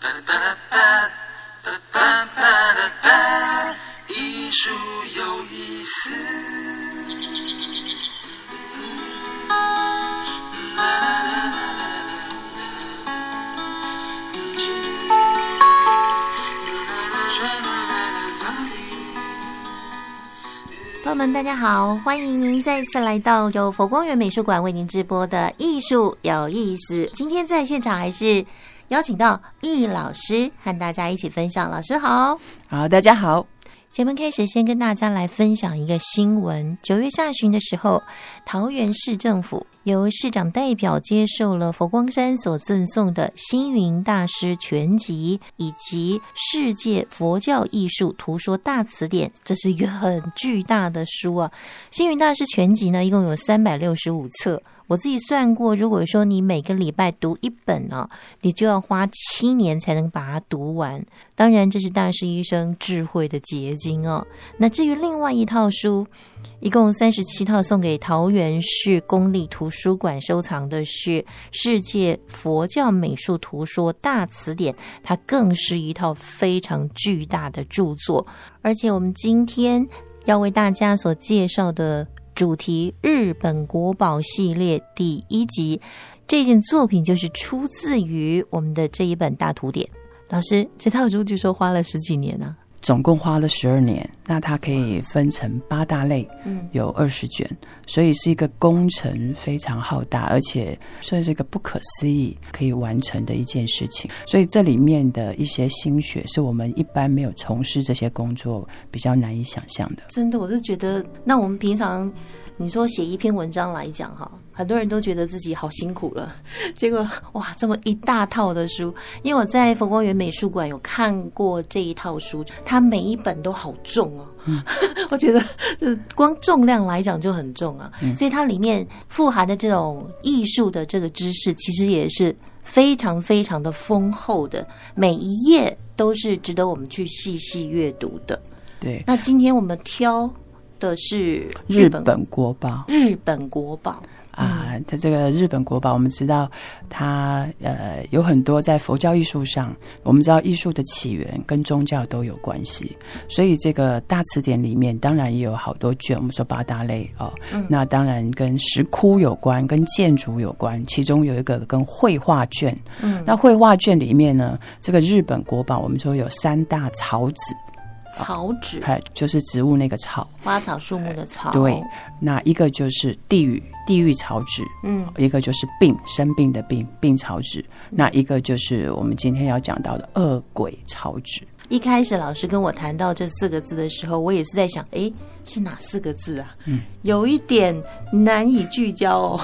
朋友们，大家好，欢迎您再次来到由佛光园美术馆为您直播的艺术有意思。今天在现场还是邀请到易老师和大家一起分享。老师好，好，大家好。节目开始，先跟大家来分享一个新闻。九月下旬的时候，桃园市政府由市长代表接受了佛光山所赠送的星云大师全集以及世界佛教艺术图说大辞典，这是一个很巨大的书啊！星云大师全集呢，一共有三百六十五册。我自己算过，如果说你每个礼拜读一本呢、你就要花七年才能把它读完。当然，这是大师一生智慧的结晶哦。那至于另外一套书，一共三十七套，送给桃园市公立图书馆收藏的是《世界佛教美术图说大辞典》，它更是一套非常巨大的著作。而且，我们今天要为大家所介绍的。主题日本国宝系列第一集，这件作品就是出自于我们的这一本大图典。老师，这套书据说花了十几年呢、总共花了十二年。那它可以分成八大类，嗯，有二十卷，所以是一个工程非常浩大，而且算是一个不可思议可以完成的一件事情。所以这里面的一些心血，是我们一般没有从事这些工作比较难以想象的。真的，我是觉得，那我们平常。你说写一篇文章来讲哈，很多人都觉得自己好辛苦了。结果哇，这么一大套的书，因为我在佛光缘美术馆有看过这一套书，它每一本都好重哦。嗯、我觉得这光重量来讲就很重啊。嗯、所以它里面富含的这种艺术的这个知识，其实也是非常非常的丰厚的，每一页都是值得我们去细细阅读的。对，那今天我们挑。的是日本国宝，日本国宝啊！它这个日本国宝，我们知道它呃有很多在佛教艺术上，我们知道艺术的起源跟宗教都有关系，所以这个大词典里面当然也有好多卷，我们说八大类哦。嗯、那当然跟石窟有关，跟建筑有关，其中有一个跟绘画卷。嗯，那绘画卷里面呢，这个日本国宝，我们说有三大草纸。草纸，哎，就是植物那个草，花草树木的草。对，那一个就是地狱，地狱草纸，嗯，一个就是病，生病的病，病草纸。那一个就是我们今天要讲到的恶鬼草纸。一开始老师跟我谈到这四个字的时候，我也是在想，哎，是哪四个字啊？嗯，有一点难以聚焦哦。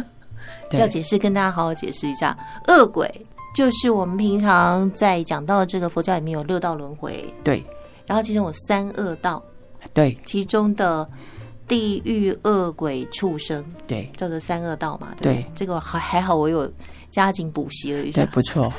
要解释，跟大家好好解释一下，恶鬼就是我们平常在讲到这个佛教里面有六道轮回，对。然后其中有三恶道，对，其中的地狱、恶鬼、畜生，对，叫做三恶道嘛，对，对，这个还还好，我有加紧补习了一下，对，不错。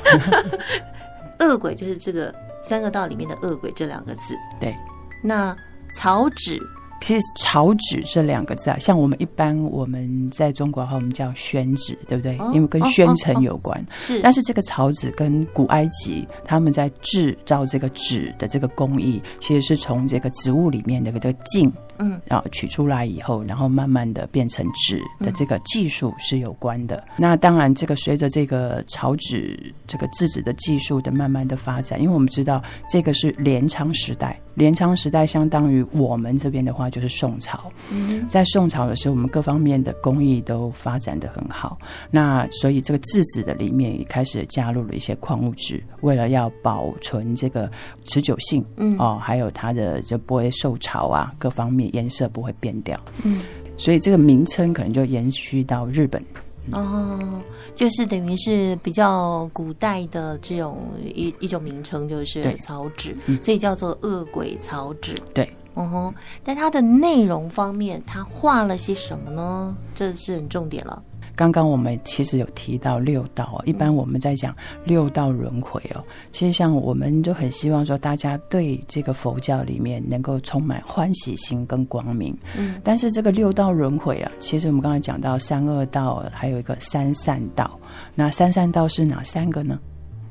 恶鬼就是这个三恶道里面的恶鬼这两个字，对。那草纸。其实“草纸”这两个字啊，像我们一般我们在中国的话，我们叫宣纸，对不对？因为跟宣城有关。是。但是这个草纸跟古埃及他们在制造这个纸的这个工艺，其实是从这个植物里面的这个茎。嗯，然后取出来以后，然后慢慢的变成纸的这个技术是有关的。嗯、那当然，这个随着这个草纸这个制纸的技术的慢慢的发展，因为我们知道这个是镰仓时代，镰仓时代相当于我们这边的话就是宋朝。嗯，在宋朝的时候，我们各方面的工艺都发展的很好。那所以这个制纸的里面也开始加入了一些矿物质，为了要保存这个持久性，嗯哦，还有它的就不会受潮啊，各方面。颜色不会变掉，嗯，所以这个名称可能就延续到日本。哦，就是等于是比较古代的这种一一种名称，就是草纸，嗯、所以叫做恶鬼草纸。对，嗯哼，但它的内容方面，它画了些什么呢？这是很重点了。刚刚我们其实有提到六道，一般我们在讲六道轮回哦。其实像我们就很希望说，大家对这个佛教里面能够充满欢喜心跟光明。嗯。但是这个六道轮回啊，其实我们刚才讲到三恶道，还有一个三善道。那三善道是哪三个呢？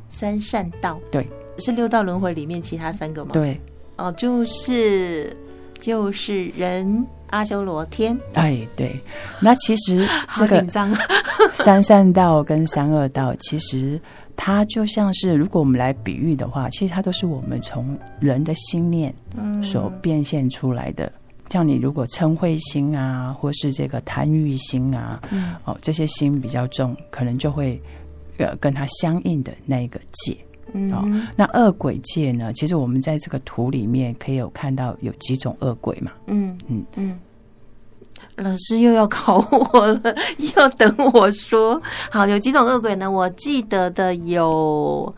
三善道，对，是六道轮回里面其他三个吗？对，哦，就是就是人、阿修罗、天。哎，对，那其实 这个三善道跟三恶道，其实它就像是，如果我们来比喻的话，其实它都是我们从人的心念所变现出来的。嗯像你如果嗔恚心啊，或是这个贪欲心啊，嗯、哦，这些心比较重，可能就会呃跟它相应的那一个界。嗯，哦，那恶鬼界呢？其实我们在这个图里面可以有看到有几种恶鬼嘛。嗯嗯嗯，老师又要考我了，要等我说。好，有几种恶鬼呢？我记得的有，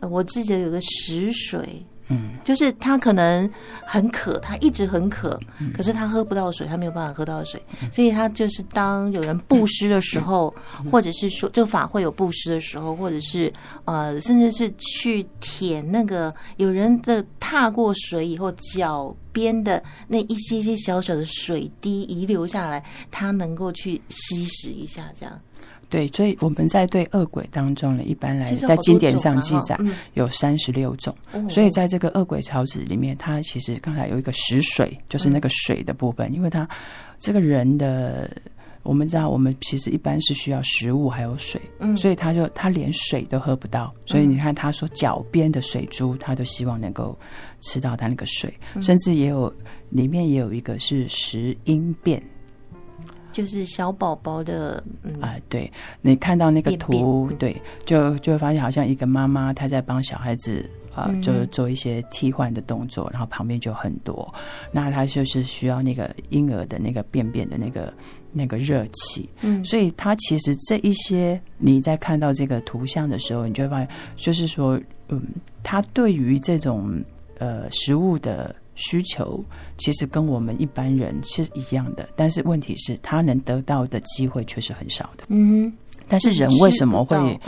我记得有个食水。嗯，就是他可能很渴，他一直很渴，可是他喝不到水，他没有办法喝到水，所以他就是当有人布施的时候，或者是说就法会有布施的时候，或者是呃，甚至是去舔那个有人的踏过水以后脚边的那一些些小小的水滴遗留下来，他能够去吸食一下，这样。对，所以我们在对恶鬼当中呢，一般来在经典上记载有三十六种。所以在这个恶鬼草纸里面，它其实刚才有一个食水，就是那个水的部分，因为它这个人的，我们知道我们其实一般是需要食物还有水，所以他就他连水都喝不到，所以你看他说脚边的水珠，他都希望能够吃到他那个水，甚至也有里面也有一个是食鹰便。就是小宝宝的，嗯、啊，对，你看到那个图，便便对，就就会发现好像一个妈妈她在帮小孩子啊，就做一些替换的动作，然后旁边就很多，那他就是需要那个婴儿的那个便便的那个那个热气，嗯，所以他其实这一些你在看到这个图像的时候，你就会发现，就是说，嗯，他对于这种呃食物的。需求其实跟我们一般人是一样的，但是问题是他能得到的机会却是很少的。嗯，但是人为什么会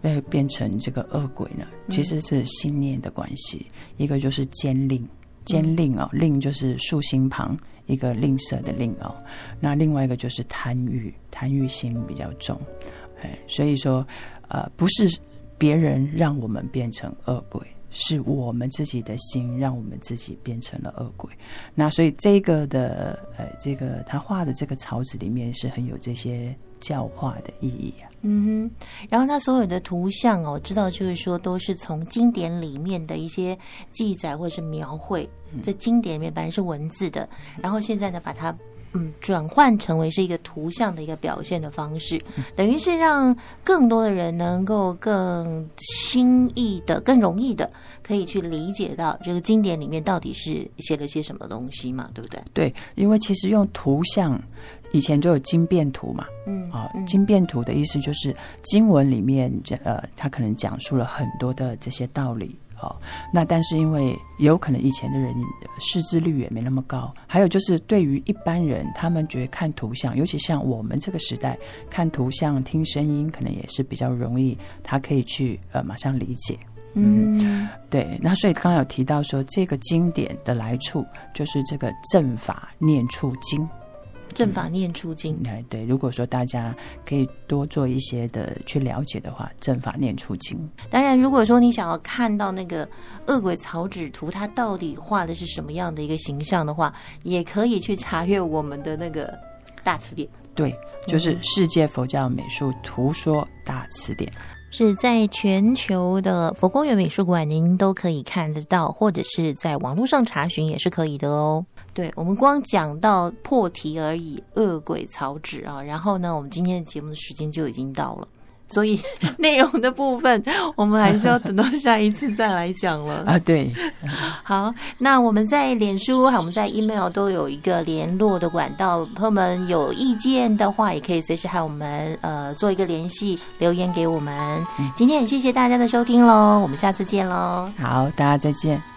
被变成这个恶鬼呢？其实是信念的关系。一个就是坚令，坚令哦，令就是竖心旁一个吝啬的吝哦。那另外一个就是贪欲，贪欲心比较重。哎，所以说，呃，不是别人让我们变成恶鬼。是我们自己的心让我们自己变成了恶鬼，那所以这个的呃，这个他画的这个草纸里面是很有这些教化的意义啊。嗯哼，然后他所有的图像哦，我知道就是说都是从经典里面的一些记载或者是描绘，在经典里面本来是文字的，然后现在呢把它。嗯，转换成为是一个图像的一个表现的方式，等于是让更多的人能够更轻易的、更容易的可以去理解到这个经典里面到底是写了些什么东西嘛，对不对？对，因为其实用图像，以前就有经变图嘛，嗯，啊，经变图的意思就是经文里面，呃，他可能讲述了很多的这些道理。好，那但是因为有可能以前的人识字率也没那么高，还有就是对于一般人，他们觉得看图像，尤其像我们这个时代看图像、听声音，可能也是比较容易，他可以去呃马上理解。嗯，嗯，对。那所以刚刚有提到说，这个经典的来处就是这个正法念处经。正法念出经，哎、嗯，对。如果说大家可以多做一些的去了解的话，正法念出经。当然，如果说你想要看到那个恶鬼草纸图，它到底画的是什么样的一个形象的话，也可以去查阅我们的那个大词典。对，就是《世界佛教美术图说大词典》，是在全球的佛光园美术馆，您都可以看得到，或者是在网络上查询也是可以的哦。对，我们光讲到破题而已，恶鬼草纸啊，然后呢，我们今天的节目的时间就已经到了，所以 内容的部分我们还是要等到 下一次再来讲了啊。对，好，那我们在脸书还有我们在 email 都有一个联络的管道，朋友们有意见的话，也可以随时和我们呃做一个联系，留言给我们。今天也谢谢大家的收听喽，我们下次见喽。好，大家再见。